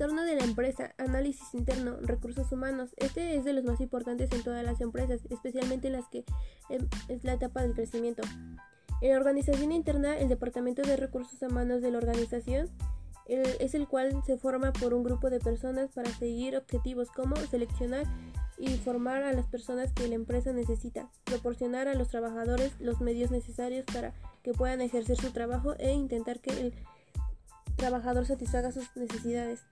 Entorno de la empresa, análisis interno, recursos humanos. Este es de los más importantes en todas las empresas, especialmente en las que em, es la etapa del crecimiento. En la organización interna, el departamento de recursos humanos de la organización es el cual se forma por un grupo de personas para seguir objetivos como seleccionar y formar a las personas que la empresa necesita, proporcionar a los trabajadores los medios necesarios para que puedan ejercer su trabajo e intentar que el trabajador satisfaga sus necesidades.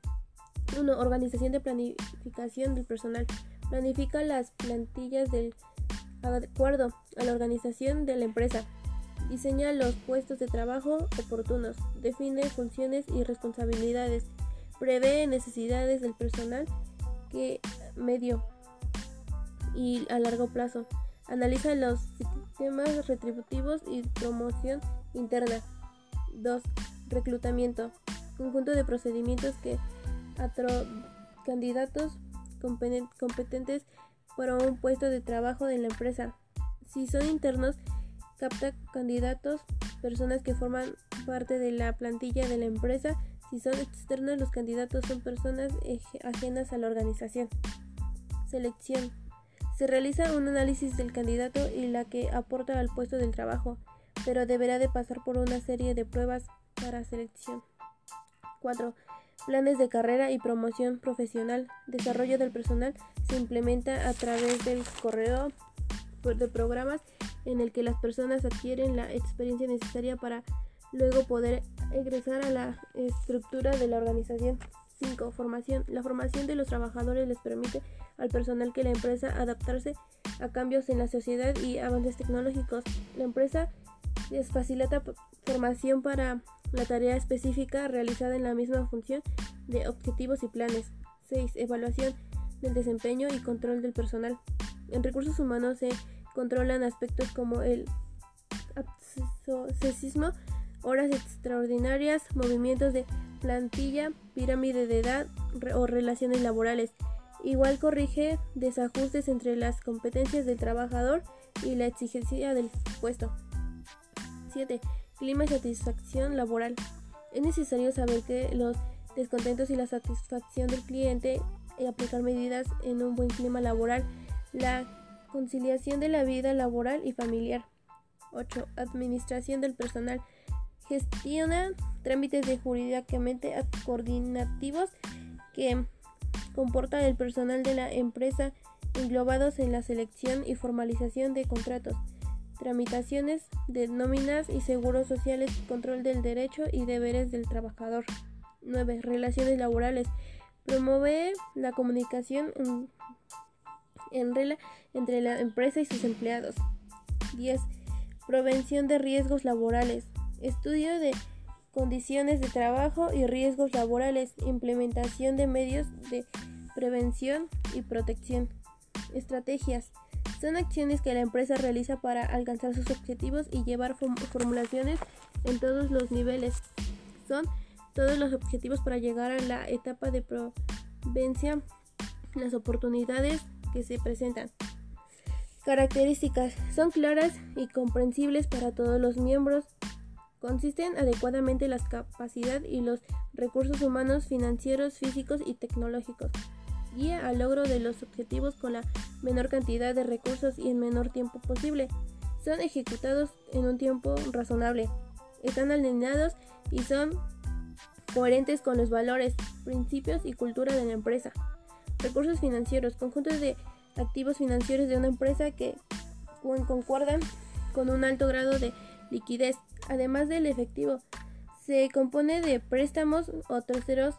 1. Organización de planificación del personal. Planifica las plantillas del acuerdo a la organización de la empresa. Diseña los puestos de trabajo oportunos. Define funciones y responsabilidades. Prevé necesidades del personal que medio y a largo plazo. Analiza los sistemas retributivos y promoción interna. 2 reclutamiento, conjunto de procedimientos que candidatos competentes para un puesto de trabajo en la empresa. Si son internos, capta candidatos, personas que forman parte de la plantilla de la empresa. Si son externos, los candidatos son personas ajenas a la organización. Selección. Se realiza un análisis del candidato y la que aporta al puesto del trabajo, pero deberá de pasar por una serie de pruebas para selección. 4. Planes de carrera y promoción profesional. Desarrollo del personal se implementa a través del correo de programas en el que las personas adquieren la experiencia necesaria para luego poder egresar a la estructura de la organización. 5. Formación. La formación de los trabajadores les permite al personal que la empresa adaptarse a cambios en la sociedad y avances tecnológicos. La empresa les facilita formación para la tarea específica realizada en la misma función de objetivos y planes. 6. Evaluación del desempeño y control del personal. En recursos humanos se controlan aspectos como el abscesismo, horas extraordinarias, movimientos de plantilla, pirámide de edad o relaciones laborales. Igual corrige desajustes entre las competencias del trabajador y la exigencia del puesto. 7 clima y satisfacción laboral. Es necesario saber que los descontentos y la satisfacción del cliente y aplicar medidas en un buen clima laboral. La conciliación de la vida laboral y familiar. 8. Administración del personal. Gestiona trámites de jurídicamente coordinativos que comporta el personal de la empresa englobados en la selección y formalización de contratos tramitaciones de nóminas y seguros sociales, control del derecho y deberes del trabajador. 9. Relaciones laborales. Promueve la comunicación en, en entre la empresa y sus empleados. 10. Prevención de riesgos laborales. Estudio de condiciones de trabajo y riesgos laborales. Implementación de medios de prevención y protección. Estrategias. Son acciones que la empresa realiza para alcanzar sus objetivos y llevar formulaciones en todos los niveles. Son todos los objetivos para llegar a la etapa de provencia, las oportunidades que se presentan. Características son claras y comprensibles para todos los miembros. Consisten adecuadamente las capacidades y los recursos humanos, financieros, físicos y tecnológicos guía al logro de los objetivos con la menor cantidad de recursos y en menor tiempo posible. Son ejecutados en un tiempo razonable. Están alineados y son coherentes con los valores, principios y cultura de la empresa. Recursos financieros, conjuntos de activos financieros de una empresa que concuerdan con un alto grado de liquidez, además del efectivo. Se compone de préstamos o terceros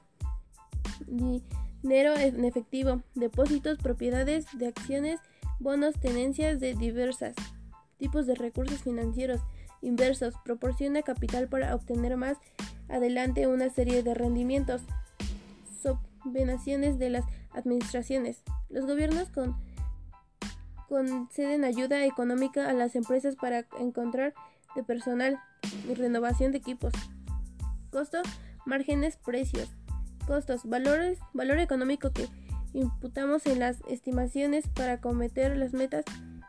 dinero en efectivo, depósitos, propiedades de acciones, bonos, tenencias de diversas tipos de recursos financieros inversos, proporciona capital para obtener más adelante una serie de rendimientos, subvenciones de las administraciones. Los gobiernos con, conceden ayuda económica a las empresas para encontrar de personal y renovación de equipos. Costo, márgenes, precios. Costos, valores, valor económico que imputamos en las estimaciones para cometer las metas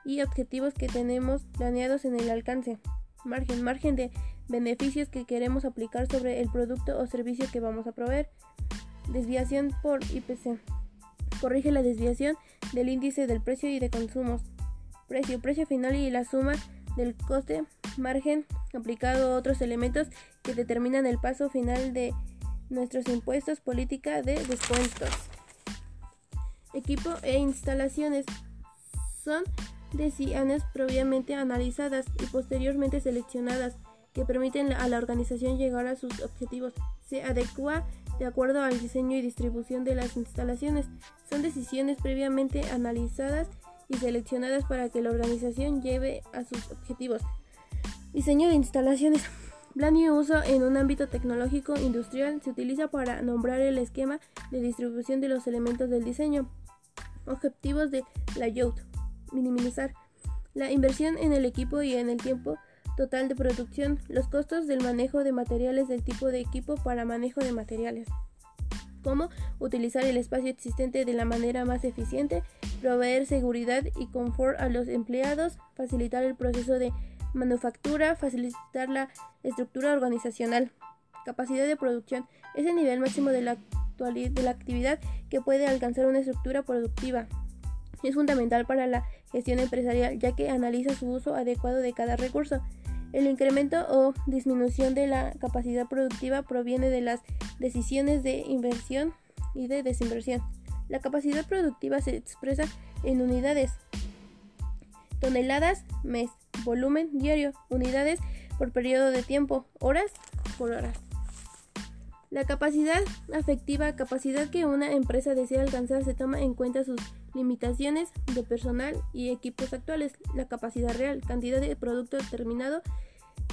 y objetivos que tenemos planeados en el alcance. Margen, margen de beneficios que queremos aplicar sobre el producto o servicio que vamos a proveer. Desviación por IPC. Corrige la desviación del índice del precio y de consumos. Precio, precio final y la suma del coste, margen aplicado a otros elementos que determinan el paso final de nuestros impuestos, política de descuentos. Equipo e instalaciones son decisiones previamente analizadas y posteriormente seleccionadas que permiten a la organización llegar a sus objetivos. Se adecua de acuerdo al diseño y distribución de las instalaciones. Son decisiones previamente analizadas y seleccionadas para que la organización lleve a sus objetivos. Diseño de instalaciones. Plan y uso en un ámbito tecnológico industrial se utiliza para nombrar el esquema de distribución de los elementos del diseño. Objetivos de layout. Minimizar la inversión en el equipo y en el tiempo total de producción, los costos del manejo de materiales del tipo de equipo para manejo de materiales. Cómo utilizar el espacio existente de la manera más eficiente, proveer seguridad y confort a los empleados, facilitar el proceso de manufactura, facilitar la estructura organizacional. Capacidad de producción es el nivel máximo de la, de la actividad que puede alcanzar una estructura productiva. Es fundamental para la gestión empresarial ya que analiza su uso adecuado de cada recurso. El incremento o disminución de la capacidad productiva proviene de las decisiones de inversión y de desinversión. La capacidad productiva se expresa en unidades, toneladas mes, volumen diario, unidades por periodo de tiempo, horas por horas. La capacidad afectiva, capacidad que una empresa desea alcanzar, se toma en cuenta sus limitaciones de personal y equipos actuales, la capacidad real, cantidad de producto terminado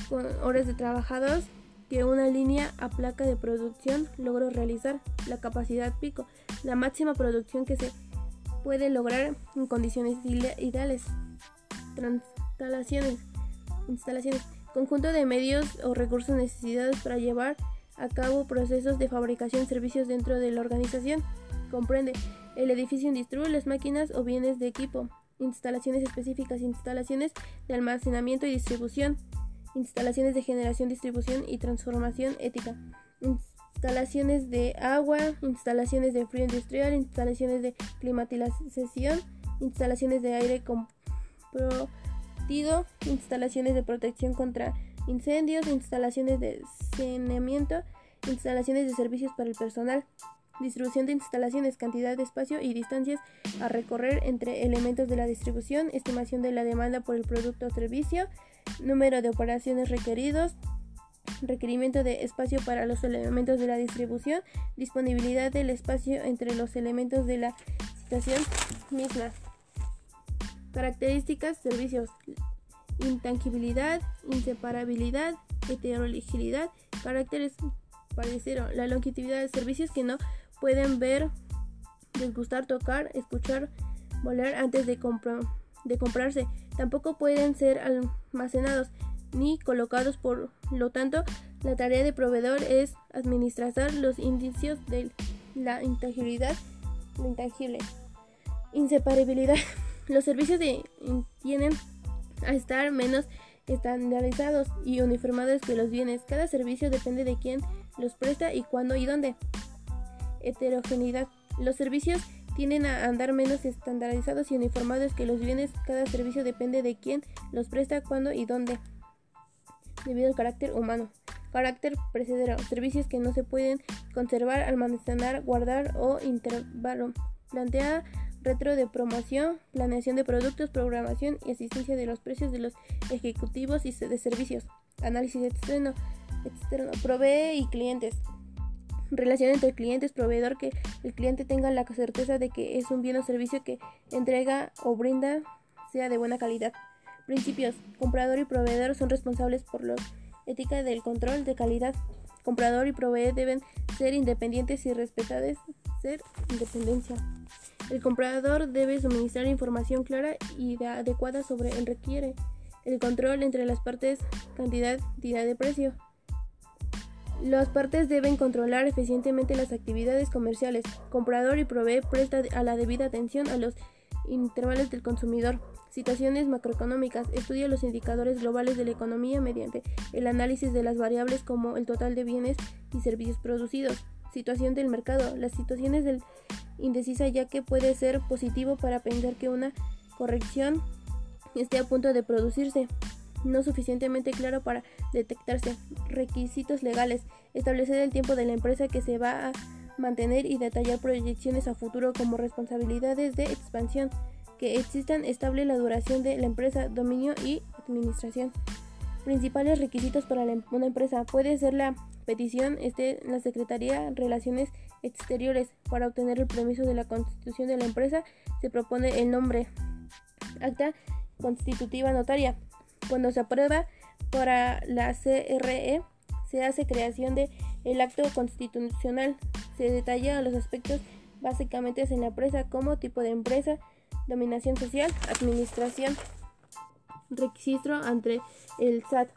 con horas de trabajados que una línea a placa de producción logró realizar, la capacidad pico, la máxima producción que se puede lograr en condiciones ideales instalaciones, conjunto de medios o recursos necesitados para llevar a cabo procesos de fabricación servicios dentro de la organización. Comprende el edificio industrial, las máquinas o bienes de equipo, instalaciones específicas, instalaciones de almacenamiento y distribución, instalaciones de generación, distribución y transformación ética, instalaciones de agua, instalaciones de frío industrial, instalaciones de climatización, instalaciones de aire con instalaciones de protección contra incendios, instalaciones de saneamiento, instalaciones de servicios para el personal, distribución de instalaciones, cantidad de espacio y distancias a recorrer entre elementos de la distribución, estimación de la demanda por el producto o servicio, número de operaciones requeridos, requerimiento de espacio para los elementos de la distribución, disponibilidad del espacio entre los elementos de la situación misma. Características, servicios, intangibilidad, inseparabilidad, heterogeneidad, caracteres parecido, la longevidad de servicios que no pueden ver, desgustar, tocar, escuchar, volar antes de, de comprarse. Tampoco pueden ser almacenados ni colocados, por lo tanto, la tarea de proveedor es administrar los indicios de la intangibilidad, lo intangible. Inseparabilidad. Los servicios tienen a estar menos estandarizados y uniformados que los bienes. Cada servicio depende de quién los presta y cuándo y dónde. Heterogeneidad. Los servicios tienden a andar menos estandarizados y uniformados que los bienes. Cada servicio depende de quién los presta, cuándo y dónde. Debido al carácter humano. Carácter precedero. Servicios que no se pueden conservar, almacenar, guardar o intervalo. Plantea retro de promoción, planeación de productos, programación y asistencia de los precios de los ejecutivos y de servicios, análisis externo, externo, provee y clientes. Relación entre clientes, proveedor, que el cliente tenga la certeza de que es un bien o servicio que entrega o brinda sea de buena calidad. Principios. Comprador y proveedor son responsables por la ética del control de calidad. Comprador y proveedor deben ser independientes y respetados. Ser independencia. El comprador debe suministrar información clara y adecuada sobre el requiere. El control entre las partes, cantidad, entidad de precio. Las partes deben controlar eficientemente las actividades comerciales. Comprador y provee presta a la debida atención a los intervalos del consumidor. Situaciones macroeconómicas. Estudia los indicadores globales de la economía mediante el análisis de las variables como el total de bienes y servicios producidos Situación del mercado. La situación es del indecisa ya que puede ser positivo para pensar que una corrección esté a punto de producirse, no suficientemente claro para detectarse. Requisitos legales. Establecer el tiempo de la empresa que se va a mantener y detallar proyecciones a futuro como responsabilidades de expansión. Que existan estable la duración de la empresa, dominio y administración. Principales requisitos para una empresa puede ser la petición esté la Secretaría Relaciones Exteriores. Para obtener el permiso de la constitución de la empresa se propone el nombre. Acta constitutiva notaria. Cuando se aprueba para la CRE se hace creación de acto constitucional. Se detalla los aspectos básicamente en la empresa como tipo de empresa, dominación social, administración, registro ante el SAT.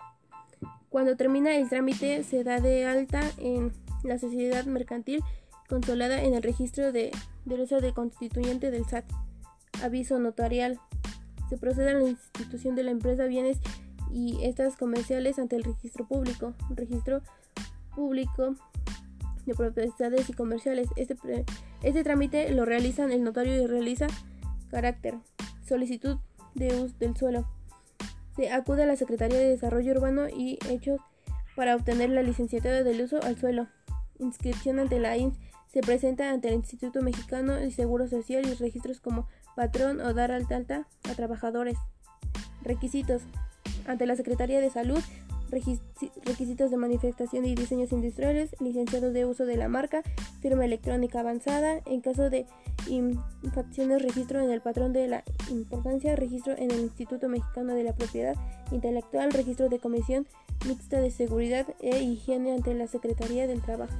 Cuando termina el trámite se da de alta en la sociedad mercantil consolada en el registro de derecho de constituyente del SAT. Aviso notarial. Se procede a la institución de la empresa bienes y estas comerciales ante el registro público. Registro público de propiedades y comerciales. Este, este trámite lo realizan el notario y realiza carácter. Solicitud de uso del suelo se acude a la Secretaría de Desarrollo Urbano y Hechos para obtener la licenciatura del uso al suelo. Inscripción ante la INS se presenta ante el Instituto Mexicano de Seguro Social y registros como patrón o dar alta alta a trabajadores. Requisitos. Ante la Secretaría de Salud, requisitos de manifestación y diseños industriales, licenciados de uso de la marca, firma electrónica avanzada, en caso de infracciones registro en el patrón de la importancia, registro en el Instituto Mexicano de la Propiedad Intelectual, registro de comisión mixta de seguridad e higiene ante la Secretaría del Trabajo.